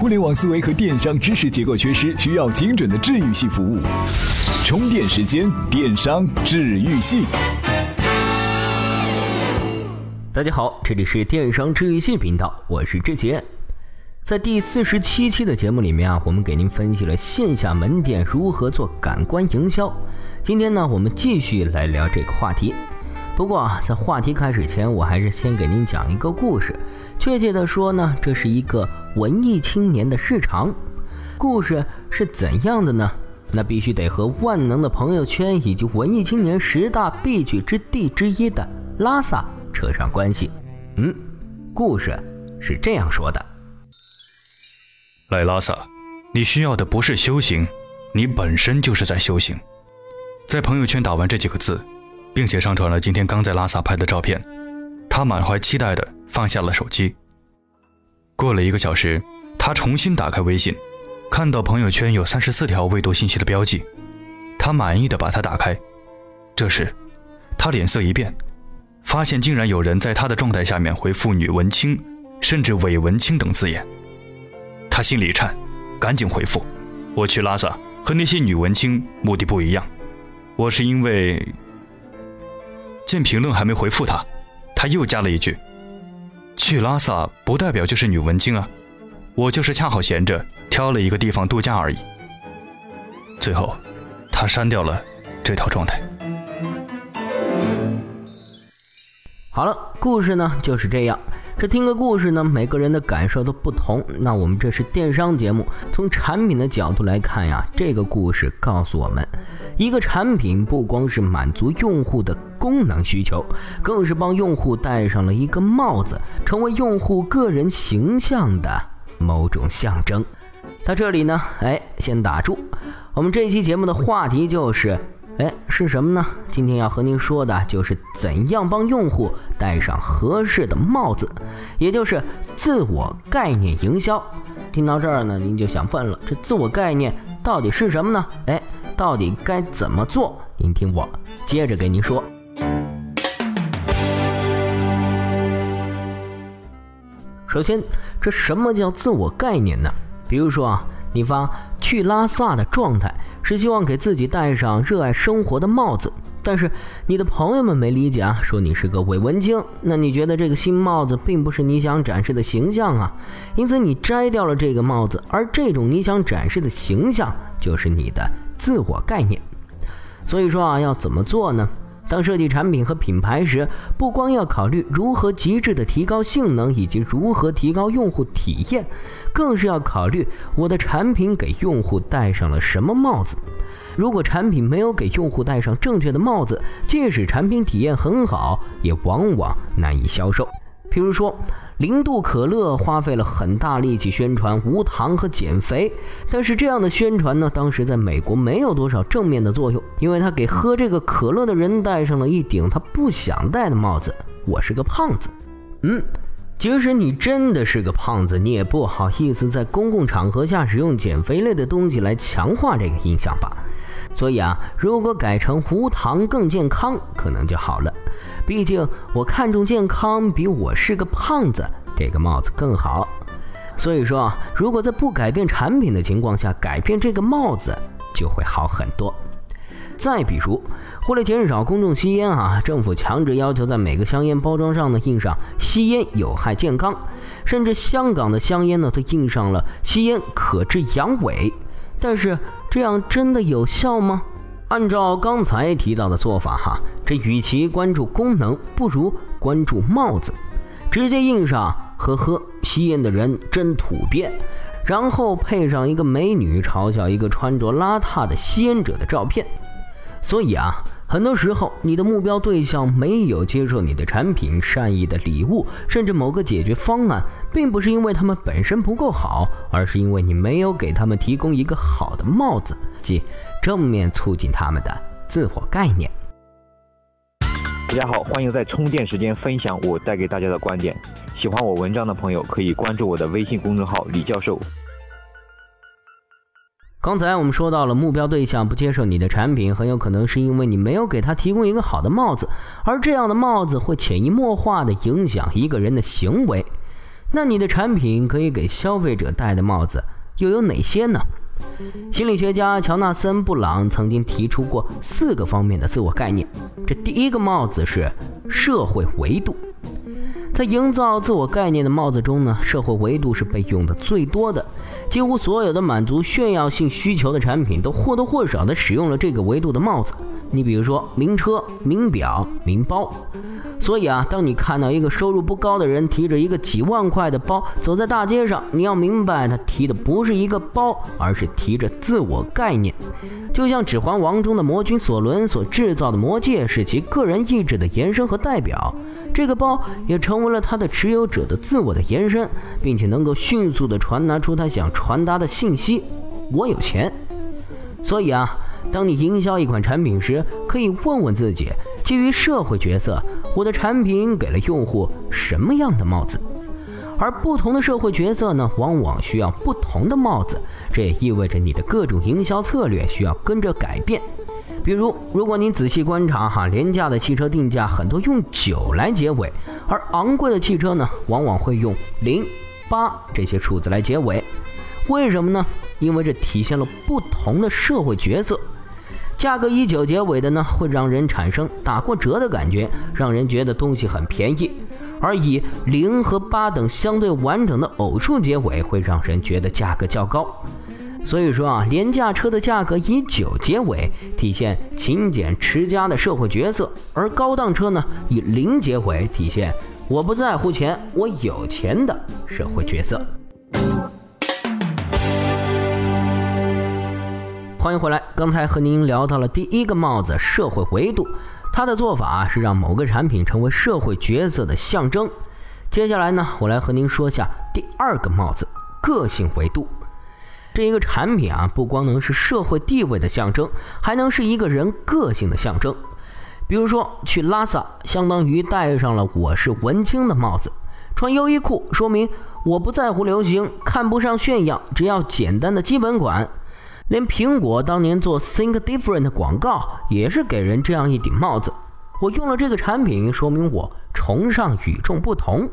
互联网思维和电商知识结构缺失，需要精准的治愈系服务。充电时间，电商治愈系。大家好，这里是电商治愈系频道，我是志杰。在第四十七期的节目里面啊，我们给您分析了线下门店如何做感官营销。今天呢，我们继续来聊这个话题。不过啊，在话题开始前，我还是先给您讲一个故事。确切的说呢，这是一个文艺青年的日常。故事是怎样的呢？那必须得和万能的朋友圈以及文艺青年十大必去之地之一的拉萨扯上关系。嗯，故事是这样说的。来拉萨，你需要的不是修行，你本身就是在修行。在朋友圈打完这几个字，并且上传了今天刚在拉萨拍的照片，他满怀期待的放下了手机。过了一个小时，他重新打开微信，看到朋友圈有三十四条未读信息的标记，他满意的把它打开。这时，他脸色一变，发现竟然有人在他的状态下面回复“女文青”甚至“伪文青”等字眼。他心里一颤，赶紧回复：“我去拉萨和那些女文青目的不一样，我是因为……”见评论还没回复他，他又加了一句：“去拉萨不代表就是女文青啊，我就是恰好闲着，挑了一个地方度假而已。”最后，他删掉了这套状态。好了，故事呢就是这样。这听个故事呢，每个人的感受都不同。那我们这是电商节目，从产品的角度来看呀，这个故事告诉我们，一个产品不光是满足用户的功能需求，更是帮用户戴上了一个帽子，成为用户个人形象的某种象征。到这里呢，哎，先打住。我们这期节目的话题就是。哎，是什么呢？今天要和您说的就是怎样帮用户戴上合适的帽子，也就是自我概念营销。听到这儿呢，您就想问了：这自我概念到底是什么呢？哎，到底该怎么做？您听我接着给您说。首先，这什么叫自我概念呢？比如说啊。你发去拉萨的状态是希望给自己戴上热爱生活的帽子，但是你的朋友们没理解啊，说你是个伪文青。那你觉得这个新帽子并不是你想展示的形象啊？因此你摘掉了这个帽子，而这种你想展示的形象就是你的自我概念。所以说啊，要怎么做呢？当设计产品和品牌时，不光要考虑如何极致的提高性能，以及如何提高用户体验，更是要考虑我的产品给用户戴上了什么帽子。如果产品没有给用户戴上正确的帽子，即使产品体验很好，也往往难以销售。譬如说。零度可乐花费了很大力气宣传无糖和减肥，但是这样的宣传呢，当时在美国没有多少正面的作用，因为他给喝这个可乐的人戴上了一顶他不想戴的帽子。我是个胖子，嗯，即使你真的是个胖子，你也不好意思在公共场合下使用减肥类的东西来强化这个印象吧。所以啊，如果改成无糖更健康，可能就好了。毕竟我看重健康，比我是个胖子这个帽子更好。所以说啊，如果在不改变产品的情况下改变这个帽子，就会好很多。再比如，为了减少公众吸烟啊，政府强制要求在每个香烟包装上呢印上“吸烟有害健康”，甚至香港的香烟呢都印上了“吸烟可致阳痿”。但是这样真的有效吗？按照刚才提到的做法，哈，这与其关注功能，不如关注帽子，直接印上“呵呵，吸烟的人真土鳖”，然后配上一个美女嘲笑一个穿着邋遢的吸烟者的照片。所以啊。很多时候，你的目标对象没有接受你的产品、善意的礼物，甚至某个解决方案，并不是因为他们本身不够好，而是因为你没有给他们提供一个好的帽子，即正面促进他们的自我概念。大家好，欢迎在充电时间分享我带给大家的观点。喜欢我文章的朋友可以关注我的微信公众号李教授。刚才我们说到了，目标对象不接受你的产品，很有可能是因为你没有给他提供一个好的帽子，而这样的帽子会潜移默化地影响一个人的行为。那你的产品可以给消费者戴的帽子又有哪些呢？心理学家乔纳森·布朗曾经提出过四个方面的自我概念。这第一个帽子是社会维度。在营造自我概念的帽子中呢，社会维度是被用的最多的。几乎所有的满足炫耀性需求的产品都或多或少的使用了这个维度的帽子。你比如说名车、名表、名包。所以啊，当你看到一个收入不高的人提着一个几万块的包走在大街上，你要明白，他提的不是一个包，而是提着自我概念。就像《指环王》中的魔君索伦所制造的魔戒是其个人意志的延伸和代表，这个包也成为了他的持有者的自我的延伸，并且能够迅速地传达出他想传达的信息：我有钱。所以啊，当你营销一款产品时，可以问问自己。基于社会角色，我的产品给了用户什么样的帽子？而不同的社会角色呢，往往需要不同的帽子。这也意味着你的各种营销策略需要跟着改变。比如，如果你仔细观察哈，廉价的汽车定价很多用九来结尾，而昂贵的汽车呢，往往会用零、八这些数字来结尾。为什么呢？因为这体现了不同的社会角色。价格以九结尾的呢，会让人产生打过折的感觉，让人觉得东西很便宜；而以零和八等相对完整的偶数结尾，会让人觉得价格较高。所以说啊，廉价车的价格以九结尾，体现勤俭持家的社会角色；而高档车呢，以零结尾，体现我不在乎钱，我有钱的社会角色。欢迎回来。刚才和您聊到了第一个帽子——社会维度，它的做法是让某个产品成为社会角色的象征。接下来呢，我来和您说下第二个帽子——个性维度。这一个产品啊，不光能是社会地位的象征，还能是一个人个性的象征。比如说，去拉萨，相当于戴上了“我是文青”的帽子；穿优衣库，说明我不在乎流行，看不上炫耀，只要简单的基本款。连苹果当年做 Think Different 的广告也是给人这样一顶帽子。我用了这个产品，说明我崇尚与众不同。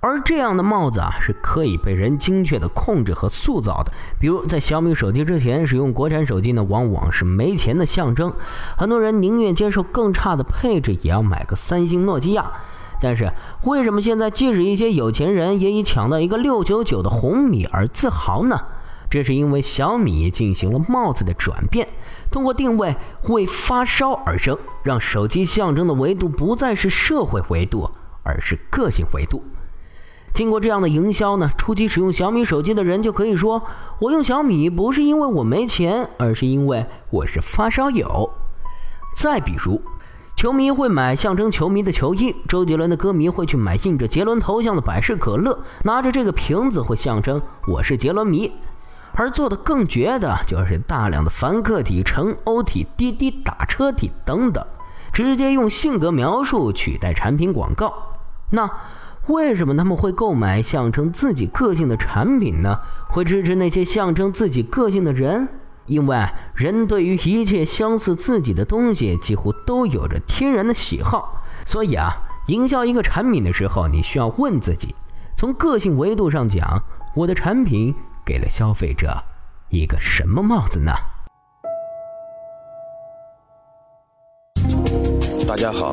而这样的帽子啊，是可以被人精确的控制和塑造的。比如在小米手机之前，使用国产手机呢，往往是没钱的象征。很多人宁愿接受更差的配置，也要买个三星、诺基亚。但是为什么现在即使一些有钱人也以抢到一个六九九的红米而自豪呢？这是因为小米进行了帽子的转变，通过定位为发烧而生，让手机象征的维度不再是社会维度，而是个性维度。经过这样的营销呢，初期使用小米手机的人就可以说：“我用小米不是因为我没钱，而是因为我是发烧友。”再比如，球迷会买象征球迷的球衣，周杰伦的歌迷会去买印着杰伦头像的百事可乐，拿着这个瓶子会象征我是杰伦迷。而做的更绝的就是大量的凡客体、乘欧体、滴滴打车体等等，直接用性格描述取代产品广告。那为什么他们会购买象征自己个性的产品呢？会支持那些象征自己个性的人？因为人对于一切相似自己的东西几乎都有着天然的喜好。所以啊，营销一个产品的时候，你需要问自己：从个性维度上讲，我的产品。给了消费者一个什么帽子呢？大家好，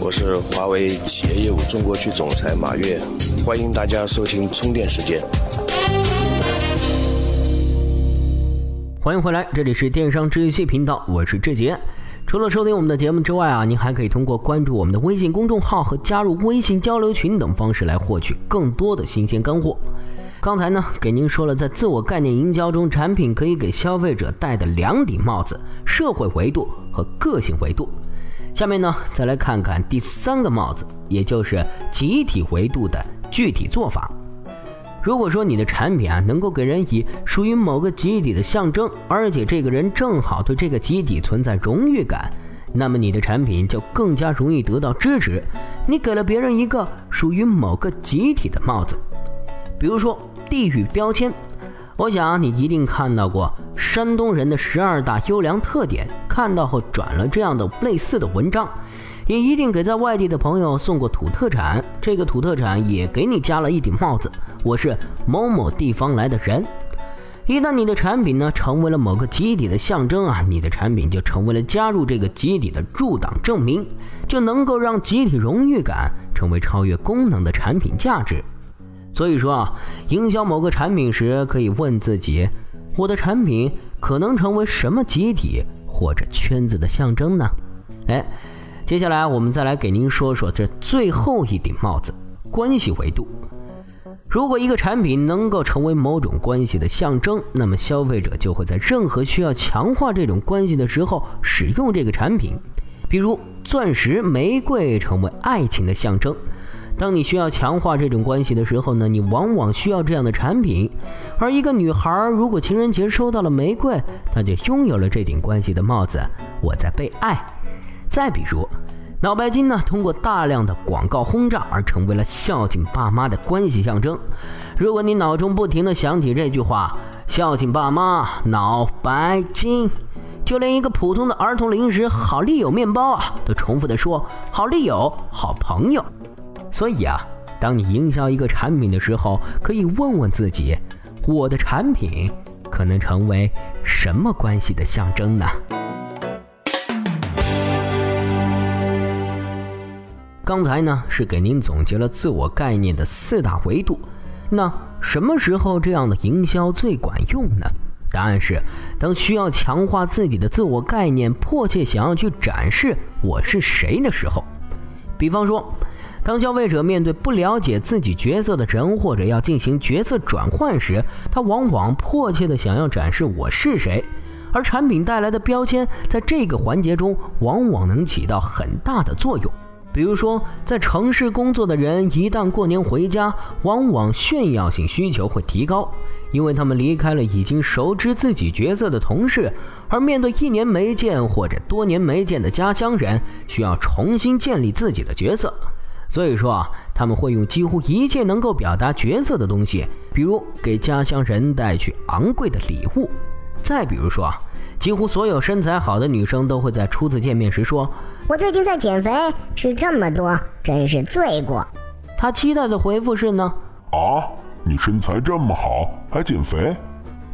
我是华为企业业务中国区总裁马跃，欢迎大家收听充电时间。欢迎回来，这里是电商治愈系频道，我是志杰。除了收听我们的节目之外啊，您还可以通过关注我们的微信公众号和加入微信交流群等方式来获取更多的新鲜干货。刚才呢，给您说了，在自我概念营销中，产品可以给消费者戴的两顶帽子：社会维度和个性维度。下面呢，再来看看第三个帽子，也就是集体维度的具体做法。如果说你的产品啊，能够给人以属于某个集体的象征，而且这个人正好对这个集体存在荣誉感，那么你的产品就更加容易得到支持。你给了别人一个属于某个集体的帽子。比如说地域标签，我想你一定看到过山东人的十二大优良特点，看到后转了这样的类似的文章。也一定给在外地的朋友送过土特产，这个土特产也给你加了一顶帽子，我是某某地方来的人。一旦你的产品呢成为了某个集体的象征啊，你的产品就成为了加入这个集体的入党证明，就能够让集体荣誉感成为超越功能的产品价值。所以说啊，营销某个产品时，可以问自己：我的产品可能成为什么集体或者圈子的象征呢？哎，接下来我们再来给您说说这最后一顶帽子——关系维度。如果一个产品能够成为某种关系的象征，那么消费者就会在任何需要强化这种关系的时候使用这个产品。比如，钻石、玫瑰成为爱情的象征。当你需要强化这种关系的时候呢，你往往需要这样的产品。而一个女孩如果情人节收到了玫瑰，她就拥有了这顶关系的帽子。我在被爱。再比如。脑白金呢，通过大量的广告轰炸而成为了孝敬爸妈的关系象征。如果你脑中不停地想起这句话“孝敬爸妈，脑白金”，就连一个普通的儿童零食好利友面包啊，都重复地说“好利友，好朋友”。所以啊，当你营销一个产品的时候，可以问问自己：我的产品可能成为什么关系的象征呢？刚才呢是给您总结了自我概念的四大维度，那什么时候这样的营销最管用呢？答案是，当需要强化自己的自我概念，迫切想要去展示我是谁的时候。比方说，当消费者面对不了解自己角色的人，或者要进行角色转换时，他往往迫切的想要展示我是谁，而产品带来的标签在这个环节中往往能起到很大的作用。比如说，在城市工作的人，一旦过年回家，往往炫耀性需求会提高，因为他们离开了已经熟知自己角色的同事，而面对一年没见或者多年没见的家乡人，需要重新建立自己的角色。所以说啊，他们会用几乎一切能够表达角色的东西，比如给家乡人带去昂贵的礼物。再比如说啊，几乎所有身材好的女生都会在初次见面时说：“我最近在减肥，吃这么多真是罪过。”她期待的回复是呢：“啊，你身材这么好，还减肥？”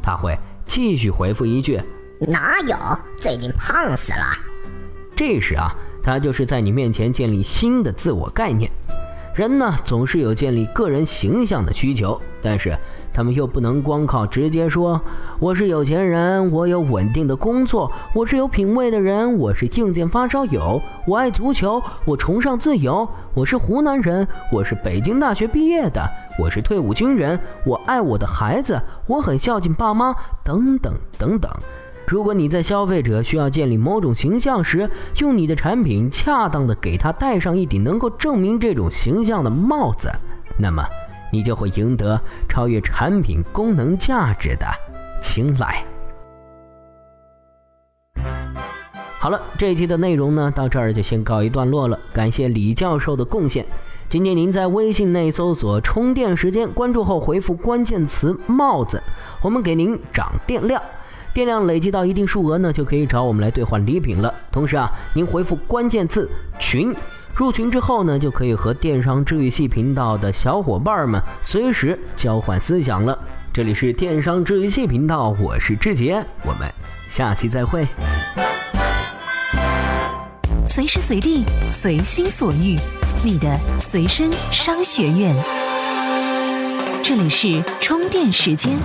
他会继续回复一句：“哪有，最近胖死了。”这时啊，他就是在你面前建立新的自我概念。人呢，总是有建立个人形象的需求，但是他们又不能光靠直接说“我是有钱人，我有稳定的工作，我是有品位的人，我是硬件发烧友，我爱足球，我崇尚自由，我是湖南人，我是北京大学毕业的，我是退伍军人，我爱我的孩子，我很孝敬爸妈，等等等等。”如果你在消费者需要建立某种形象时，用你的产品恰当的给他戴上一顶能够证明这种形象的帽子，那么你就会赢得超越产品功能价值的青睐。好了，这一期的内容呢，到这儿就先告一段落了。感谢李教授的贡献。今天您在微信内搜索“充电时间”，关注后回复关键词“帽子”，我们给您涨电量。电量累积到一定数额呢，就可以找我们来兑换礼品了。同时啊，您回复关键字“群”，入群之后呢，就可以和电商治愈系频道的小伙伴们随时交换思想了。这里是电商治愈系频道，我是志杰，我们下期再会。随时随地，随心所欲，你的随身商学院。这里是充电时间。